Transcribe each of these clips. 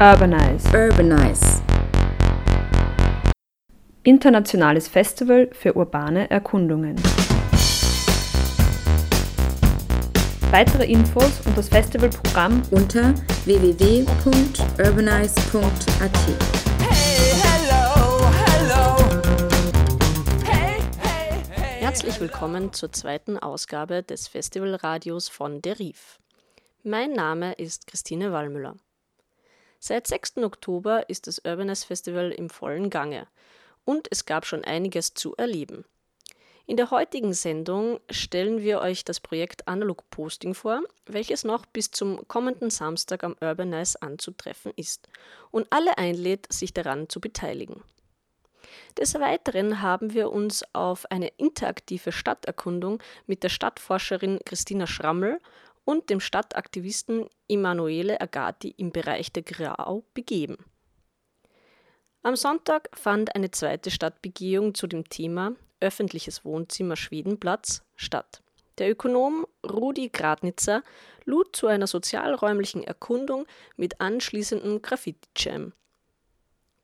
Urbanize. Urbanize. Internationales Festival für urbane Erkundungen. Weitere Infos und das Festivalprogramm unter www.urbanize.at. Herzlich willkommen zur zweiten Ausgabe des Festivalradios von Deriv. Mein Name ist Christine Wallmüller. Seit 6. Oktober ist das Urbaness Festival im vollen Gange und es gab schon einiges zu erleben. In der heutigen Sendung stellen wir euch das Projekt Analog Posting vor, welches noch bis zum kommenden Samstag am Urbanize anzutreffen ist und alle einlädt, sich daran zu beteiligen. Des Weiteren haben wir uns auf eine interaktive Stadterkundung mit der Stadtforscherin Christina Schrammel und dem Stadtaktivisten Emanuele Agati im Bereich der Grau begeben. Am Sonntag fand eine zweite Stadtbegehung zu dem Thema Öffentliches Wohnzimmer Schwedenplatz statt. Der Ökonom Rudi Gradnitzer lud zu einer sozialräumlichen Erkundung mit anschließendem Graffiti-Jam.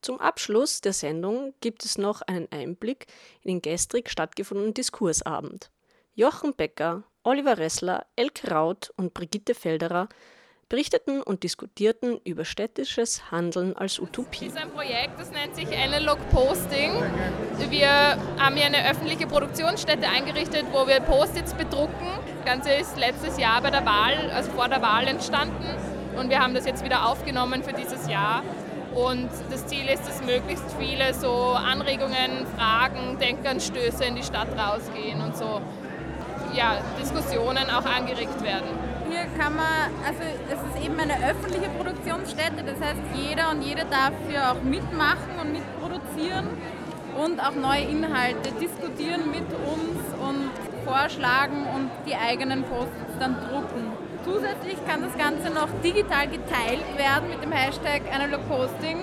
Zum Abschluss der Sendung gibt es noch einen Einblick in den gestrig stattgefundenen Diskursabend. Jochen Becker, Oliver Ressler, Elke Raut und Brigitte Felderer berichteten und diskutierten über städtisches Handeln als Utopie. Das ist ein Projekt, das nennt sich Analog Posting. Wir haben hier eine öffentliche Produktionsstätte eingerichtet, wo wir Post-its bedrucken. Das Ganze ist letztes Jahr bei der Wahl, also vor der Wahl entstanden und wir haben das jetzt wieder aufgenommen für dieses Jahr. Und das Ziel ist, dass möglichst viele so Anregungen, Fragen, Denkanstöße in die Stadt rausgehen und so ja, Diskussionen auch angeregt werden. Hier kann man, also es ist eben eine öffentliche Produktionsstätte, das heißt jeder und jede darf hier auch mitmachen und mitproduzieren und auch neue Inhalte diskutieren mit uns und vorschlagen und die eigenen Posts dann drucken. Zusätzlich kann das Ganze noch digital geteilt werden mit dem Hashtag Analog Posting,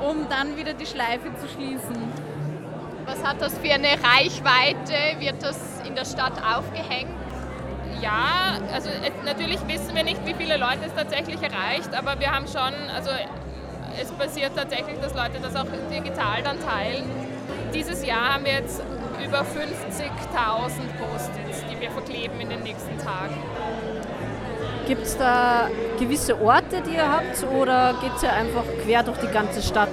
um dann wieder die Schleife zu schließen. Was hat das für eine Reichweite? Wird das in der Stadt aufgehängt? Ja, also natürlich wissen wir nicht, wie viele Leute es tatsächlich erreicht, aber wir haben schon, also es passiert tatsächlich, dass Leute das auch digital dann teilen. Dieses Jahr haben wir jetzt über 50.000 Post-its, die wir verkleben in den nächsten Tagen. Gibt es da gewisse Orte, die ihr habt oder geht es ja einfach quer durch die ganze Stadt?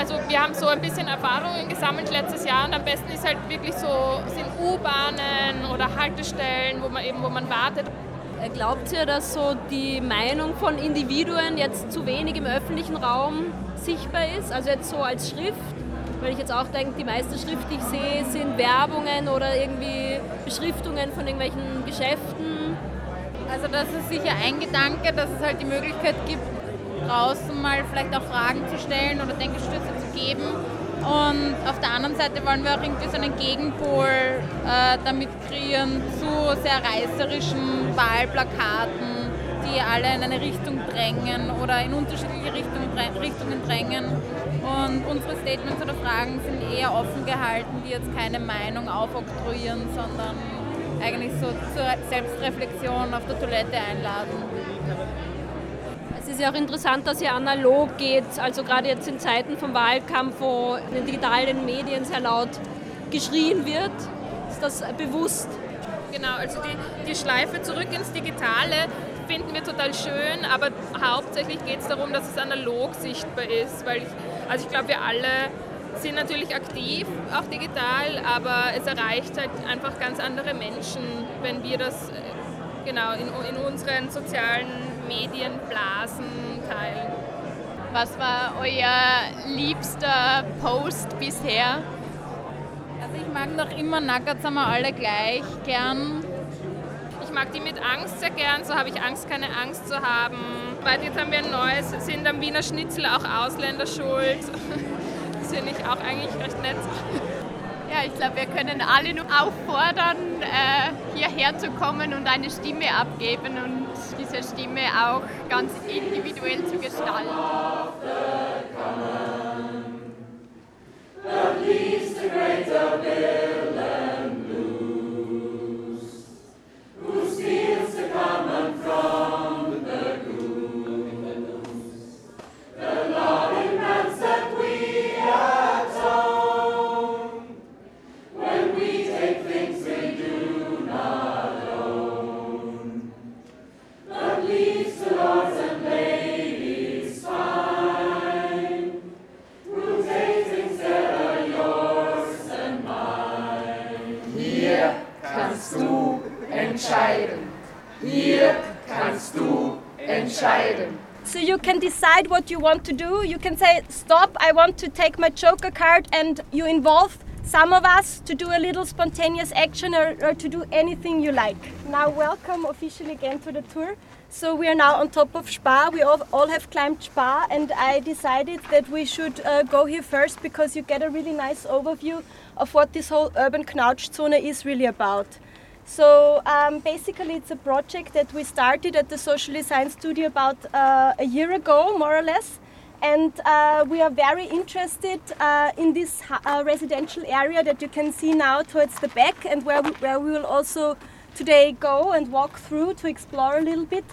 also wir haben so ein bisschen Erfahrungen gesammelt letztes Jahr und am besten ist halt wirklich so, sind U-Bahnen oder Haltestellen, wo man eben, wo man wartet. Äh, glaubt ihr, dass so die Meinung von Individuen jetzt zu wenig im öffentlichen Raum sichtbar ist? Also jetzt so als Schrift? Weil ich jetzt auch denke, die meiste Schrift, die ich sehe, sind Werbungen oder irgendwie Beschriftungen von irgendwelchen Geschäften. Also das ist sicher ein Gedanke, dass es halt die Möglichkeit gibt, draußen mal vielleicht auch Fragen zu stellen oder Denkenstöße zu geben. Und auf der anderen Seite wollen wir auch irgendwie so einen Gegenpol äh, damit kreieren zu sehr reißerischen Wahlplakaten, die alle in eine Richtung drängen oder in unterschiedliche Richtungen, Richtungen drängen. Und unsere Statements oder Fragen sind eher offen gehalten, die jetzt keine Meinung aufoktroyieren, sondern eigentlich so zur Selbstreflexion auf der Toilette einladen ist ja auch interessant, dass ihr analog geht. Also gerade jetzt in Zeiten vom Wahlkampf, wo in den digitalen Medien sehr laut geschrien wird, ist das bewusst. Genau, also die, die Schleife zurück ins Digitale finden wir total schön, aber hauptsächlich geht es darum, dass es analog sichtbar ist, weil ich, also ich glaube, wir alle sind natürlich aktiv, auch digital, aber es erreicht halt einfach ganz andere Menschen, wenn wir das äh, genau in, in unseren sozialen Medienblasen teilen. Was war euer liebster Post bisher? Also ich mag noch immer Nuggets haben wir alle gleich gern. Ich mag die mit Angst sehr gern, so habe ich Angst, keine Angst zu haben. Weil jetzt haben wir ein neues, sind am Wiener Schnitzel auch Ausländer schuld. Das finde ich auch eigentlich recht nett. Ja, ich glaube, wir können alle nur auffordern, äh, hierher zu kommen und eine Stimme abgeben und diese Stimme auch ganz individuell zu gestalten. At least a greater you want to do. You can say, stop, I want to take my joker card, and you involve some of us to do a little spontaneous action or, or to do anything you like. Now, welcome officially again to the tour. So we are now on top of Spa. We all, all have climbed Spa, and I decided that we should uh, go here first because you get a really nice overview of what this whole urban Knautschzone is really about. So um, basically, it's a project that we started at the Social Design Studio about uh, a year ago, more or less. And uh, we are very interested uh, in this uh, residential area that you can see now towards the back, and where we, where we will also today go and walk through to explore a little bit.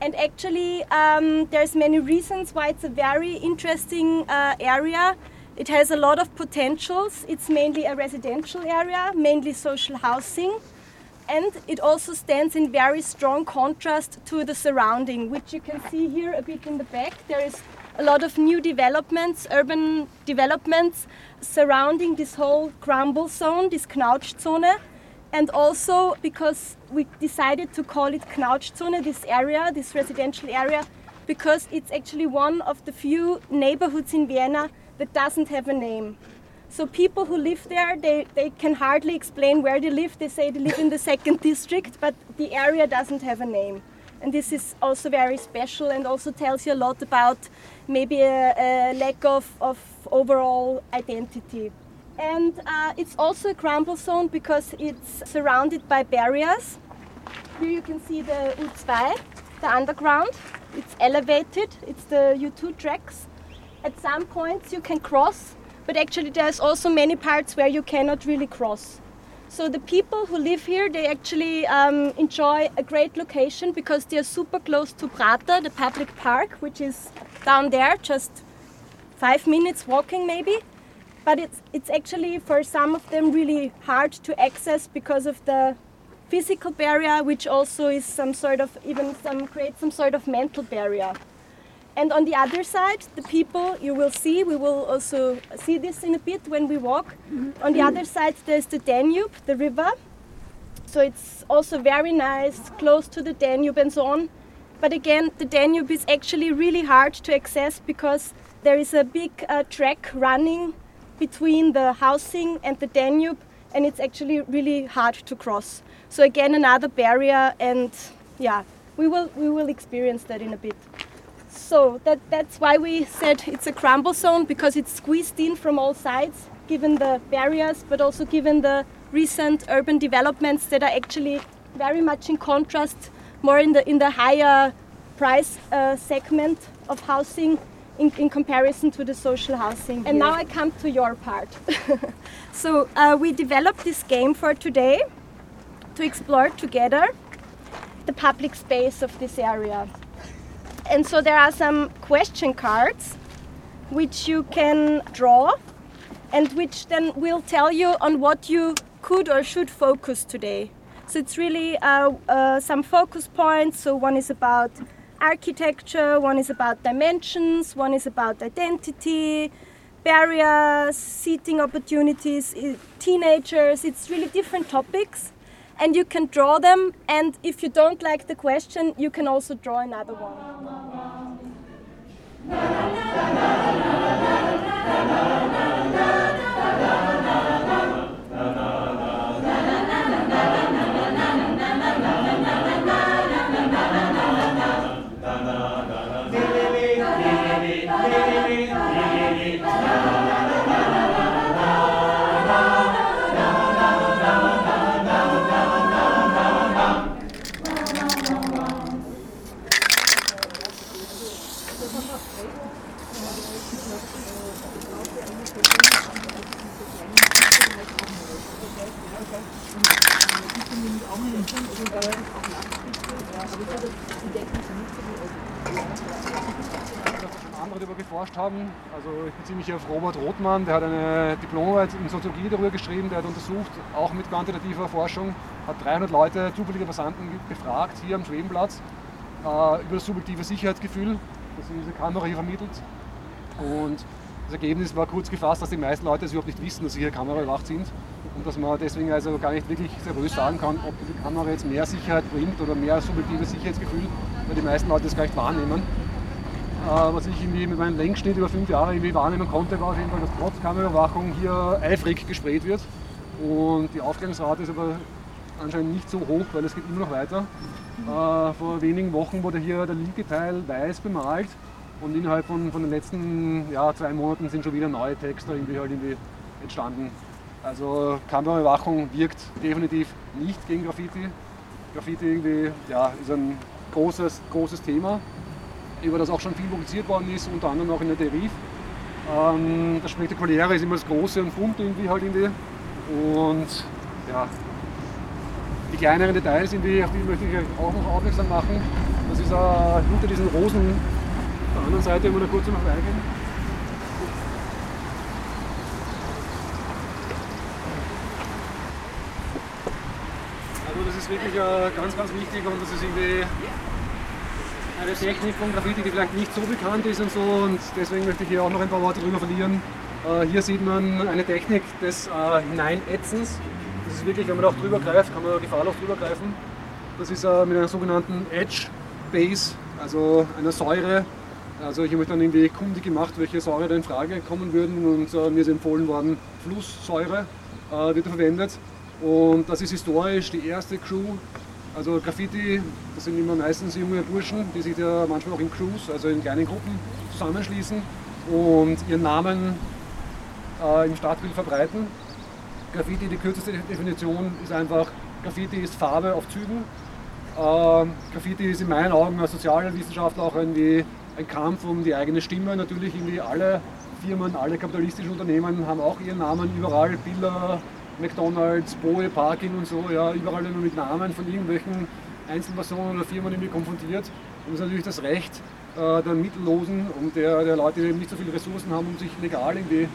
And actually, um, there's many reasons why it's a very interesting uh, area. It has a lot of potentials. It's mainly a residential area, mainly social housing and it also stands in very strong contrast to the surrounding, which you can see here a bit in the back. There is a lot of new developments, urban developments surrounding this whole crumble zone, this Knautschzone. And also because we decided to call it Knautschzone, this area, this residential area, because it's actually one of the few neighborhoods in Vienna that doesn't have a name. So people who live there, they, they can hardly explain where they live. They say they live in the second district, but the area doesn't have a name. And this is also very special and also tells you a lot about maybe a, a lack of, of overall identity. And uh, it's also a crumble zone because it's surrounded by barriers. Here you can see the U2, the underground. It's elevated, it's the U2 tracks. At some points you can cross but actually there's also many parts where you cannot really cross. So the people who live here, they actually um, enjoy a great location because they are super close to Prater, the public park, which is down there, just five minutes walking maybe. But it's, it's actually for some of them really hard to access because of the physical barrier, which also is some sort of even some create some sort of mental barrier. And on the other side, the people you will see, we will also see this in a bit when we walk. Mm-hmm. On the other side, there's the Danube, the river. So it's also very nice, close to the Danube and so on. But again, the Danube is actually really hard to access because there is a big uh, track running between the housing and the Danube, and it's actually really hard to cross. So again, another barrier, and yeah, we will we will experience that in a bit. So that, that's why we said it's a crumble zone because it's squeezed in from all sides, given the barriers, but also given the recent urban developments that are actually very much in contrast, more in the in the higher price uh, segment of housing in, in, comparison to the social housing. And now I come to your part. so uh, we developed this game for today to explore together the public space of this area and so there are some question cards which you can draw and which then will tell you on what you could or should focus today. So it's really uh, uh, some focus points. So one is about architecture, one is about dimensions, one is about identity, barriers, seating opportunities, teenagers. It's really different topics and you can draw them and if you don't like the question you can also draw another one. Geforscht haben. Also ich beziehe mich auf Robert Rothmann, der hat eine Diplomarbeit in Soziologie darüber geschrieben, der hat untersucht, auch mit quantitativer Forschung, hat 300 Leute, zufällige Passanten befragt, hier am Schwebenplatz, äh, über das subjektive Sicherheitsgefühl, das diese Kamera hier vermittelt. Und das Ergebnis war kurz gefasst, dass die meisten Leute es überhaupt nicht wissen, dass sie hier kameraüberwacht sind und dass man deswegen also gar nicht wirklich seriös sagen kann, ob die Kamera jetzt mehr Sicherheit bringt oder mehr subjektives Sicherheitsgefühl, weil die meisten Leute das gar nicht wahrnehmen. Äh, was ich irgendwie mit meinem Längsschnitt über fünf Jahre irgendwie wahrnehmen konnte, war auf jeden Fall, dass trotz Kameraüberwachung hier eifrig gesprayt wird. Und die Aufklärungsrate ist aber anscheinend nicht so hoch, weil es geht immer noch weiter. Äh, vor wenigen Wochen wurde hier der linke Teil weiß bemalt und innerhalb von, von den letzten ja, zwei Monaten sind schon wieder neue Texte irgendwie halt irgendwie entstanden. Also Kameraüberwachung wirkt definitiv nicht gegen Graffiti. Graffiti irgendwie, ja, ist ein großes, großes Thema, über das auch schon viel publiziert worden ist, unter anderem auch in der Derif. Ähm, das Spektakuläre ist immer das Große und Bunte irgendwie halt irgendwie. Und ja, die kleineren Details, irgendwie, auf die möchte ich euch auch noch aufmerksam machen. Das ist äh, hinter diesen Rosen auf der anderen Seite, wenn wir da kurz noch reingehen. ist wirklich äh, ganz, ganz wichtig und das ist irgendwie eine Technik von Graffiti, die vielleicht nicht so bekannt ist und so und deswegen möchte ich hier auch noch ein paar Worte drüber verlieren. Äh, hier sieht man eine Technik des äh, Hineinätzens. Das ist wirklich, wenn man auch drüber greift, kann man gefahrlos drüber greifen. Das ist äh, mit einer sogenannten Edge Base, also einer Säure. Also ich habe dann irgendwie kundig gemacht, welche Säure da in Frage kommen würden und äh, mir ist empfohlen worden, Flusssäure äh, wird verwendet. Und das ist historisch die erste Crew. Also Graffiti, das sind immer meistens junge Burschen, die sich ja manchmal auch in Crews, also in kleinen Gruppen zusammenschließen und ihren Namen äh, im Stadtbild verbreiten. Graffiti, die kürzeste Definition ist einfach, Graffiti ist Farbe auf Zügen. Äh, Graffiti ist in meinen Augen als Sozialwissenschaftler auch irgendwie ein Kampf um die eigene Stimme. Natürlich irgendwie alle Firmen, alle kapitalistischen Unternehmen haben auch ihren Namen überall, Bilder, McDonalds, Boe, Parking und so, ja, überall immer mit Namen von irgendwelchen Einzelpersonen oder Firmen irgendwie konfrontiert. Und das ist natürlich das Recht äh, der Mittellosen und der, der Leute, die eben nicht so viele Ressourcen haben, um sich legal irgendwie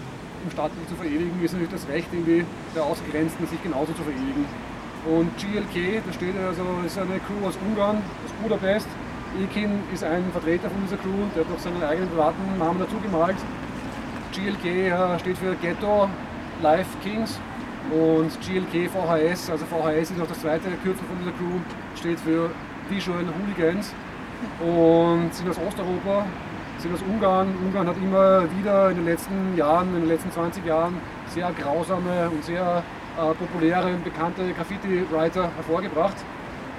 im Stadtbild zu verewigen, ist natürlich das Recht irgendwie der Ausgrenzten, sich genauso zu verewigen. Und GLK, das steht also, ist eine Crew aus Ungarn, aus Budapest. Ekin ist ein Vertreter von dieser Crew, der hat noch seinen eigenen privaten Namen dazu gemalt. GLK äh, steht für Ghetto Life Kings und GLK VHS, also VHS ist auch das zweite Kürzel von dieser Crew, steht für Visual Hooligans und sind aus Osteuropa, sind aus Ungarn. Ungarn hat immer wieder in den letzten Jahren, in den letzten 20 Jahren sehr grausame und sehr äh, populäre und bekannte Graffiti-Writer hervorgebracht.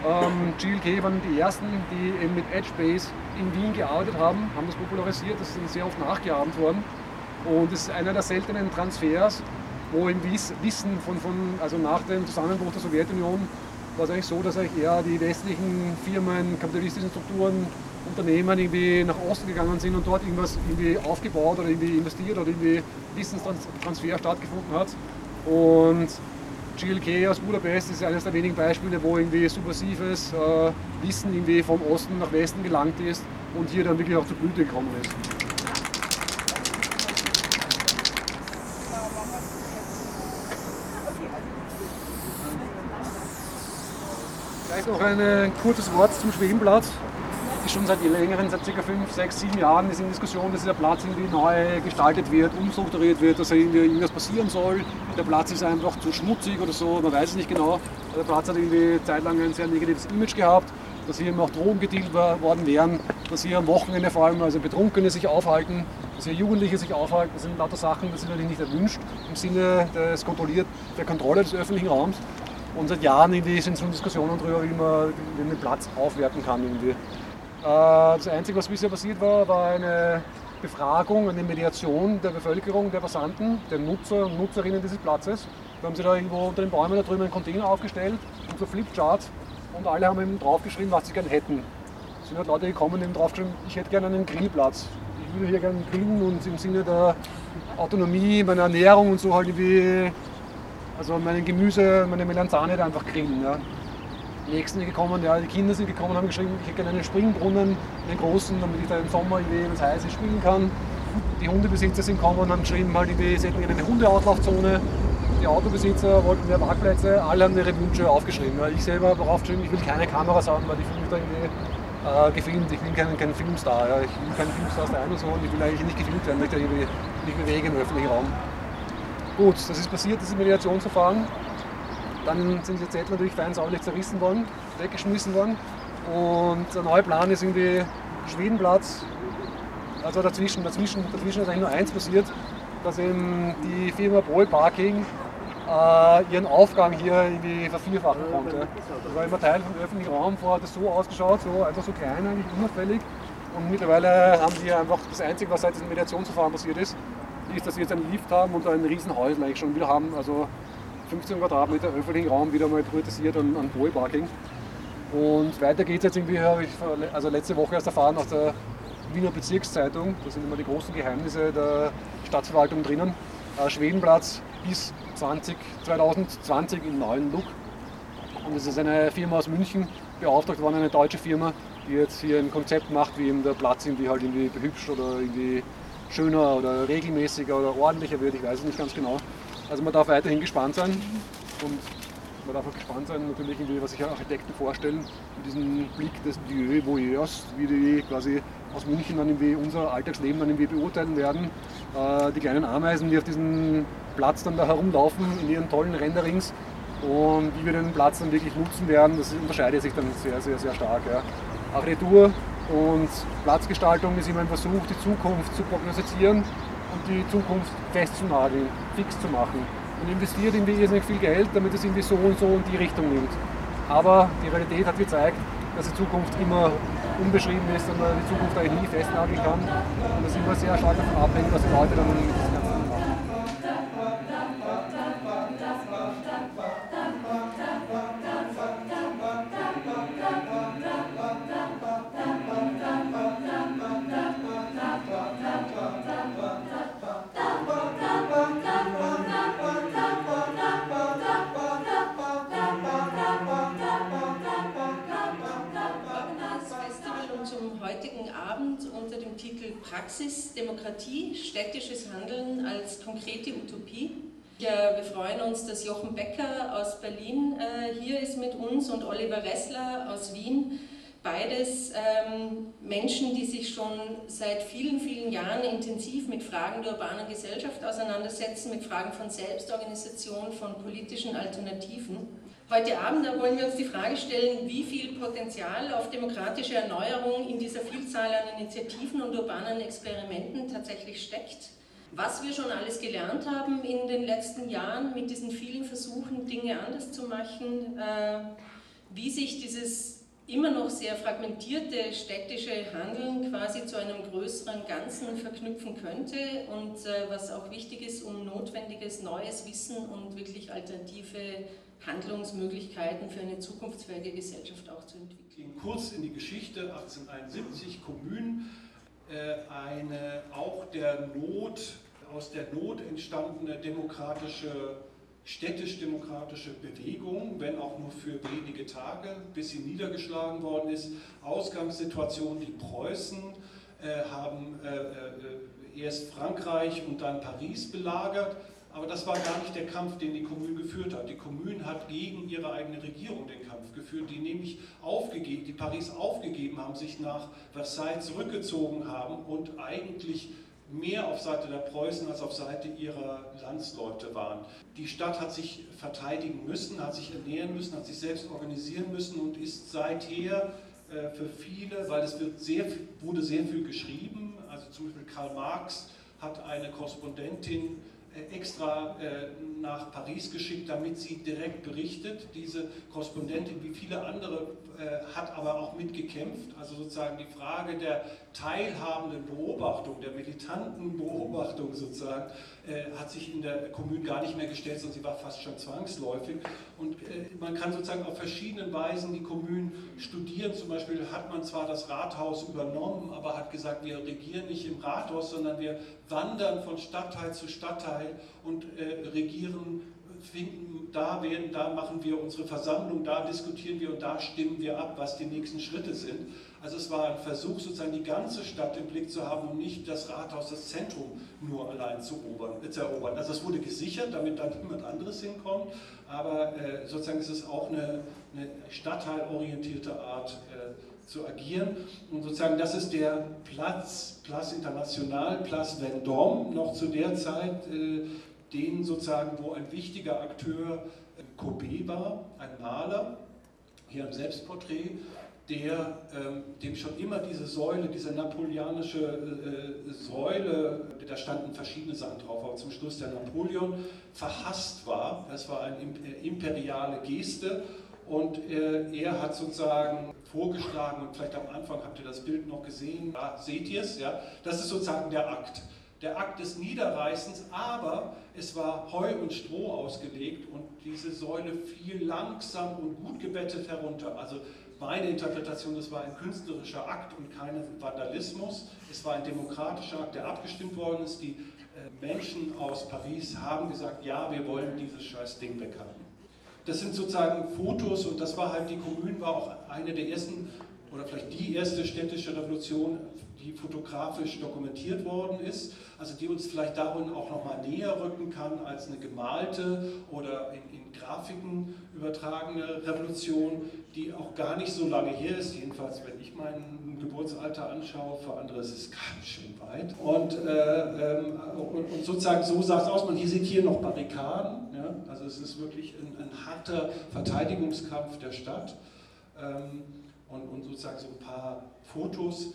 Ähm, GLK waren die ersten, die eben mit Edgebase in Wien gearbeitet haben, haben das popularisiert, das ist sehr oft nachgeahmt worden. Und es ist einer der seltenen Transfers wo im Wissen von, von, also nach dem Zusammenbruch der Sowjetunion war es eigentlich so, dass eigentlich eher die westlichen Firmen, kapitalistischen Strukturen, Unternehmen irgendwie nach Osten gegangen sind und dort irgendwas irgendwie aufgebaut oder irgendwie investiert oder irgendwie Wissenstransfer stattgefunden hat. Und GLK aus Budapest ist eines der wenigen Beispiele, wo irgendwie subversives äh, Wissen irgendwie vom Osten nach Westen gelangt ist und hier dann wirklich auch zur Blüte gekommen ist. Vielleicht noch ein kurzes Wort zum Schwebenplatz. Ist schon seit längeren, seit ca. 5, 6, 7 Jahren ist in Diskussion, dass dieser Platz irgendwie neu gestaltet wird, umstrukturiert wird, dass irgendwie irgendwas passieren soll. Der Platz ist einfach zu schmutzig oder so, man weiß es nicht genau. Der Platz hat irgendwie zeitlang ein sehr negatives Image gehabt, dass hier eben auch Drogen gedealt worden wären, dass hier am Wochenende vor allem also Betrunkene sich aufhalten, dass hier Jugendliche sich aufhalten. Das sind lauter Sachen, das sind natürlich nicht erwünscht im Sinne des kontrolliert, der Kontrolle des öffentlichen Raums. Und seit Jahren irgendwie sind so Diskussionen darüber, wie man den Platz aufwerten kann. Irgendwie. Äh, das Einzige, was bisher passiert war, war eine Befragung, eine Mediation der Bevölkerung, der Passanten, der Nutzer und Nutzerinnen dieses Platzes. Da haben sie da irgendwo unter den Bäumen da drüben einen Container aufgestellt und so Flipchart und alle haben eben draufgeschrieben, was sie gerne hätten. Es sind halt Leute gekommen und haben draufgeschrieben, ich hätte gerne einen Grillplatz. Ich würde hier gerne grillen und im Sinne der Autonomie, meiner Ernährung und so halt irgendwie also mein Gemüse, meine Melanzane da einfach grillen. Ja. Die Nächsten sind gekommen, ja, die Kinder sind gekommen und haben geschrieben, ich hätte gerne einen Springbrunnen, einen großen, damit ich da im Sommer, wenn es heiß ist, spielen kann. Die Hundebesitzer sind gekommen und haben geschrieben, halt, sie hätten eine Hundeauslaufzone. Die Autobesitzer wollten mehr Parkplätze, alle haben ihre Wünsche aufgeschrieben. Ja. Ich selber habe aufgeschrieben, ich will keine Kameras haben, weil ich fühle mich da irgendwie äh, gefilmt. Ich will keinen, keinen Filmstar. Ja. Ich will keinen Filmstar sein und so und ich will eigentlich nicht gefilmt werden, weil ich da irgendwie mich bewege im öffentlichen Raum. Gut, das ist passiert, diese Mediationsverfahren. Dann sind die Zettel natürlich fein sauberlich zerrissen worden, weggeschmissen worden. Und der neue Plan ist irgendwie Schwedenplatz, also dazwischen, dazwischen, dazwischen ist eigentlich nur eins passiert, dass eben die Firma Boy Parking äh, ihren Aufgang hier irgendwie vervierfachen konnte. Das war immer Teil vom öffentlichen Raum, vorher hat das so ausgeschaut, so einfach so klein, eigentlich unauffällig. Und mittlerweile haben sie einfach das Einzige, was seit diesem Mediationsverfahren passiert ist, ist, dass sie jetzt einen Lift haben und ein riesen Häusl eigentlich schon wieder haben. Also 15 Quadratmeter öffentlichen Raum wieder mal privatisiert an, an Boy-Parking. Und weiter geht es jetzt irgendwie, habe ich also letzte Woche erst erfahren aus der Wiener Bezirkszeitung, da sind immer die großen Geheimnisse der Stadtverwaltung drinnen. Äh, Schwedenplatz bis 20, 2020 im neuen Look. Und es ist eine Firma aus München, beauftragt worden, eine deutsche Firma, die jetzt hier ein Konzept macht, wie eben der Platz irgendwie halt irgendwie behübscht oder irgendwie schöner oder regelmäßiger oder ordentlicher wird, ich weiß es nicht ganz genau. Also man darf weiterhin gespannt sein und man darf auch gespannt sein, natürlich, was sich Architekten vorstellen, mit diesem Blick des Dieu Voyeurs, wie die quasi aus München dann irgendwie unser Alltagsleben dann irgendwie beurteilen werden. Äh, die kleinen Ameisen, die auf diesem Platz dann da herumlaufen, in ihren tollen Renderings und wie wir den Platz dann wirklich nutzen werden, das unterscheidet sich dann sehr, sehr, sehr stark. Ja. Architektur und Platzgestaltung ist immer ein Versuch, die Zukunft zu prognostizieren und die Zukunft festzunageln, fix zu machen. Und investiert irgendwie irrsinnig viel Geld, damit es irgendwie so und so in die Richtung nimmt. Aber die Realität hat gezeigt, dass die Zukunft immer unbeschrieben ist und man die Zukunft eigentlich nie festnageln kann. Und das immer sehr stark davon abhängt, was die Leute dann Praxis, Demokratie, städtisches Handeln als konkrete Utopie. Ja, wir freuen uns, dass Jochen Becker aus Berlin äh, hier ist mit uns und Oliver Ressler aus Wien. Beides ähm, Menschen, die sich schon seit vielen, vielen Jahren intensiv mit Fragen der urbanen Gesellschaft auseinandersetzen, mit Fragen von Selbstorganisation, von politischen Alternativen. Heute Abend wollen wir uns die Frage stellen, wie viel Potenzial auf demokratische Erneuerung in dieser Vielzahl an Initiativen und urbanen Experimenten tatsächlich steckt. Was wir schon alles gelernt haben in den letzten Jahren mit diesen vielen Versuchen, Dinge anders zu machen, äh, wie sich dieses immer noch sehr fragmentierte städtische Handeln quasi zu einem größeren Ganzen verknüpfen könnte und äh, was auch wichtig ist, um notwendiges neues Wissen und wirklich alternative Handlungsmöglichkeiten für eine zukunftsfähige Gesellschaft auch zu entwickeln. Kurz in die Geschichte 1871 Kommunen, äh, eine auch der Not, aus der Not entstandene demokratische, städtisch-demokratische Bewegung, wenn auch nur für wenige Tage, bis sie niedergeschlagen worden ist. Ausgangssituation, die Preußen äh, haben äh, erst Frankreich und dann Paris belagert aber das war gar nicht der Kampf, den die Kommune geführt hat. Die Kommune hat gegen ihre eigene Regierung den Kampf geführt, die nämlich aufgegeben, die Paris aufgegeben haben, sich nach Versailles zurückgezogen haben und eigentlich mehr auf Seite der Preußen als auf Seite ihrer Landsleute waren. Die Stadt hat sich verteidigen müssen, hat sich ernähren müssen, hat sich selbst organisieren müssen und ist seither äh, für viele, weil es wird sehr, wurde sehr viel geschrieben, also zum Beispiel Karl Marx hat eine Korrespondentin extra äh, nach Paris geschickt, damit sie direkt berichtet. Diese Korrespondentin, wie viele andere, äh, hat aber auch mitgekämpft. Also sozusagen die Frage der teilhabenden Beobachtung, der militanten Beobachtung sozusagen, hat sich in der Kommune gar nicht mehr gestellt, sondern sie war fast schon zwangsläufig. Und man kann sozusagen auf verschiedenen Weisen die Kommunen studieren. Zum Beispiel hat man zwar das Rathaus übernommen, aber hat gesagt, wir regieren nicht im Rathaus, sondern wir wandern von Stadtteil zu Stadtteil und äh, regieren, finden, da, werden, da machen wir unsere Versammlung, da diskutieren wir und da stimmen wir ab, was die nächsten Schritte sind. Also es war ein Versuch, sozusagen die ganze Stadt im Blick zu haben und nicht das Rathaus, das Zentrum nur allein zu, erobern. Zu erobern. Also es wurde gesichert, damit da niemand anderes hinkommt, aber äh, sozusagen ist es auch eine, eine stadtteilorientierte Art äh, zu agieren. Und sozusagen das ist der Platz, Place International, Place Vendôme, noch zu der Zeit, äh, denen sozusagen, wo ein wichtiger Akteur Courbet war, ein Maler, hier ein Selbstporträt, der, ähm, dem schon immer diese Säule, diese napoleonische äh, Säule, da standen verschiedene Sachen drauf, aber zum Schluss der Napoleon verhasst war. Das war eine imperiale Geste und äh, er hat sozusagen vorgeschlagen, und vielleicht am Anfang habt ihr das Bild noch gesehen, da seht ihr es, ja, das ist sozusagen der Akt. Der Akt des Niederreißens, aber es war Heu und Stroh ausgelegt und diese Säule fiel langsam und gut gebettet herunter. Also meine Interpretation, das war ein künstlerischer Akt und kein Vandalismus. Es war ein demokratischer Akt, der abgestimmt worden ist. Die äh, Menschen aus Paris haben gesagt, ja, wir wollen dieses scheiß Ding weghaben. Das sind sozusagen Fotos und das war halt, die Kommune war auch eine der ersten oder vielleicht die erste städtische Revolution, die fotografisch dokumentiert worden ist, also die uns vielleicht darin auch nochmal näher rücken kann als eine gemalte oder in, in, Grafiken übertragene Revolution, die auch gar nicht so lange her ist, jedenfalls wenn ich mein Geburtsalter anschaue, für andere ist es ganz schön weit. Und, äh, ähm, und, und sozusagen so sah es aus, man sieht hier noch Barrikaden, ja? also es ist wirklich ein, ein harter Verteidigungskampf der Stadt. Ähm, und, und sozusagen so ein paar Fotos.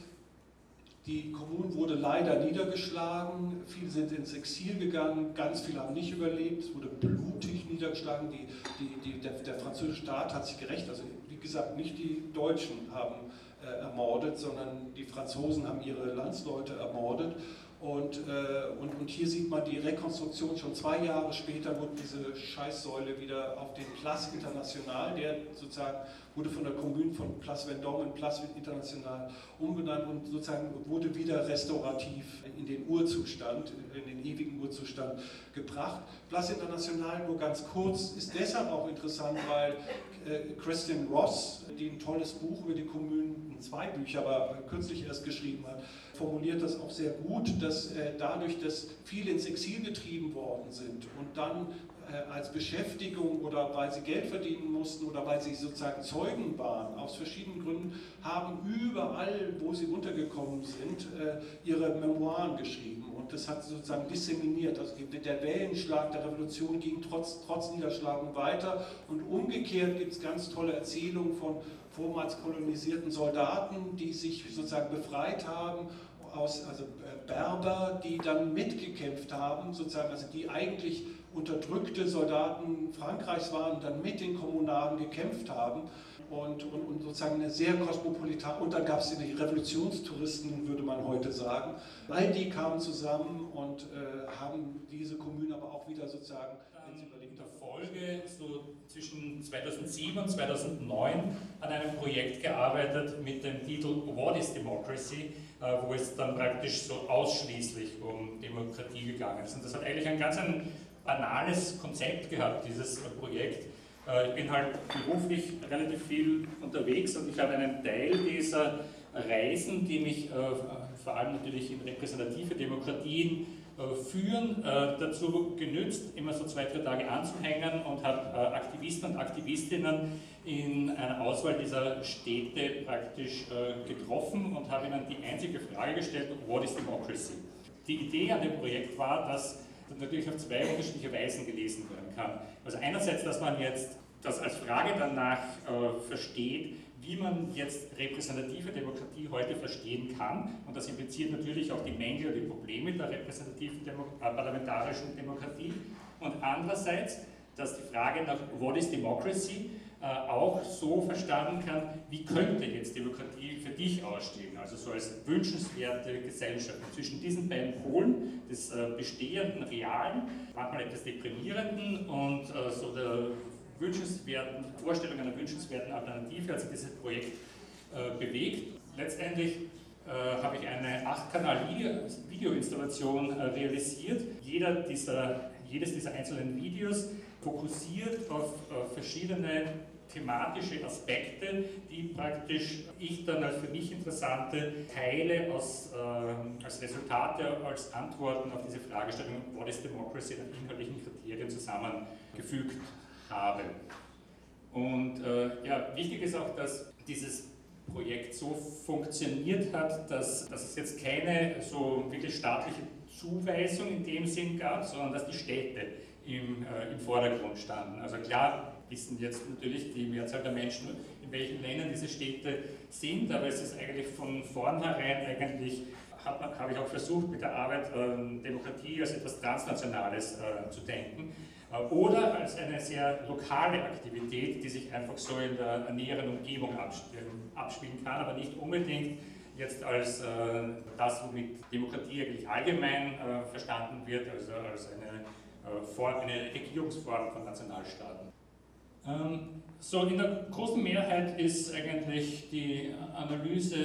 Die Kommune wurde leider niedergeschlagen, viele sind ins Exil gegangen, ganz viele haben nicht überlebt, es wurde blutig niedergeschlagen, die, die, die, der, der, französische Staat hat sich gerecht, also wie gesagt, nicht die Deutschen haben äh, ermordet, sondern die Franzosen haben ihre Landsleute ermordet. Und, äh, und, und, hier sieht man die Rekonstruktion, schon zwei Jahre später wurde diese Scheißsäule wieder auf den Place International, der sozusagen wurde von der Kommune von Place Vendôme in Place International umbenannt und sozusagen wurde wieder restaurativ in den Urzustand, in den ewigen Urzustand gebracht. Place International, nur ganz kurz, ist deshalb auch interessant, weil äh, Christian Ross, die ein tolles Buch über die Kommunen, zwei Bücher, aber kürzlich erst geschrieben hat, formuliert das auch sehr gut, dass äh, dadurch, dass viele ins Exil getrieben worden sind und dann als Beschäftigung oder weil sie Geld verdienen mussten oder weil sie sozusagen Zeugen waren, aus verschiedenen Gründen, haben überall, wo sie untergekommen sind, äh, ihre Memoiren geschrieben. Und das hat sozusagen disseminiert. Also der Wellenschlag der Revolution ging trotz, trotz Niederschlagung weiter. Und umgekehrt gibt es ganz tolle Erzählungen von vormals kolonisierten Soldaten, die sich sozusagen befreit haben aus also äh, Berber, die dann mitgekämpft haben, sozusagen, also die eigentlich unterdrückte Soldaten Frankreichs waren und dann mit den Kommunalen gekämpft haben und, und, und sozusagen eine sehr kosmopolitan, und dann gab es die Revolutionstouristen, würde man heute sagen. All die kamen zusammen und äh, haben diese Kommunen aber auch wieder sozusagen, sie überlegt In der Folge, so zwischen 2007 und 2009, an einem Projekt gearbeitet mit dem Titel What is Democracy, äh, wo es dann praktisch so ausschließlich um Demokratie gegangen ist. Und das hat eigentlich ein ganz ein banales Konzept gehabt, dieses Projekt. Äh, ich bin halt beruflich relativ viel unterwegs und ich habe einen Teil dieser Reisen, die mich äh, vor allem natürlich in repräsentative Demokratien äh, führen, dazu genützt, immer so zwei, drei Tage anzuhängen und habe Aktivisten und Aktivistinnen in einer Auswahl dieser Städte praktisch getroffen und habe ihnen die einzige Frage gestellt, what is democracy? Die Idee an dem Projekt war, dass natürlich auf zwei unterschiedliche Weisen gelesen werden kann. Also einerseits, dass man jetzt das als Frage danach äh, versteht, wie man jetzt repräsentative Demokratie heute verstehen kann. Und das impliziert natürlich auch die Mängel und die Probleme der repräsentativen Demo äh, parlamentarischen Demokratie. Und andererseits, dass die Frage nach What is Democracy auch so verstanden kann, wie könnte jetzt Demokratie für dich ausstehen, also so als wünschenswerte Gesellschaft. zwischen diesen beiden Polen, des äh, bestehenden, realen, manchmal etwas deprimierenden und äh, so der wünschenswerten Vorstellung einer wünschenswerten Alternative, also dieses Projekt bewegt. Letztendlich habe ich eine 8-Kanal-Videoinstallation realisiert. Jeder dieser, jedes dieser einzelnen Videos fokussiert auf verschiedene thematische Aspekte, die praktisch ich dann als für mich interessante Teile aus, äh, als Resultate, als Antworten auf diese Fragestellung, what is democracy, in inhaltlichen Kriterien zusammengefügt habe. Und äh, ja, wichtig ist auch, dass dieses Projekt so funktioniert hat, dass, dass es jetzt keine so wirklich staatliche Zuweisung in dem Sinn gab, sondern dass die Städte im, äh, im Vordergrund standen. Also klar wissen jetzt natürlich die Mehrzahl der Menschen, in welchen Ländern diese Städte sind, aber es ist eigentlich von vornherein eigentlich habe ich auch versucht, mit der Arbeit äh, Demokratie als etwas Transnationales äh, zu denken äh, oder als eine sehr lokale Aktivität, die sich einfach so in der näheren Umgebung abspielen, abspielen kann, aber nicht unbedingt jetzt als äh, das, womit Demokratie eigentlich allgemein äh, verstanden wird, also als eine, äh, Form, eine Regierungsform von Nationalstaaten. Ähm, so, in der großen Mehrheit ist eigentlich die Analyse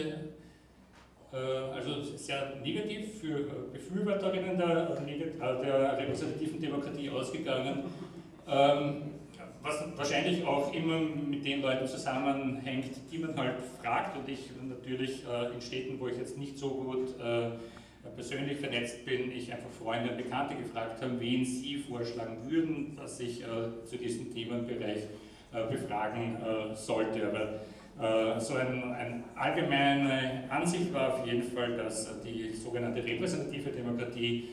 äh, also sehr negativ für Befürworterinnen der, der repräsentativen Demokratie ausgegangen. Ähm, was wahrscheinlich auch immer mit den Leuten zusammenhängt, die man halt fragt. Und ich natürlich äh, in Städten, wo ich jetzt nicht so gut äh, persönlich vernetzt bin, ich einfach Freunde und Bekannte gefragt habe, wen sie vorschlagen würden, dass ich äh, zu diesem Themenbereich äh, befragen äh, sollte. Aber äh, so eine ein allgemeine Ansicht war auf jeden Fall, dass die sogenannte repräsentative Demokratie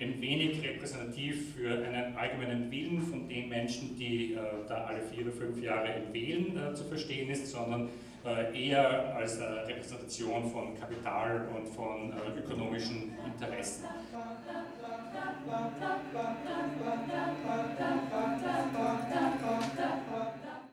ein wenig repräsentativ für einen allgemeinen Willen von den Menschen, die äh, da alle vier oder fünf Jahre wählen, äh, zu verstehen ist, sondern äh, äh, eher als äh, Repräsentation von Kapital und von äh, ökonomischen Interessen. Musik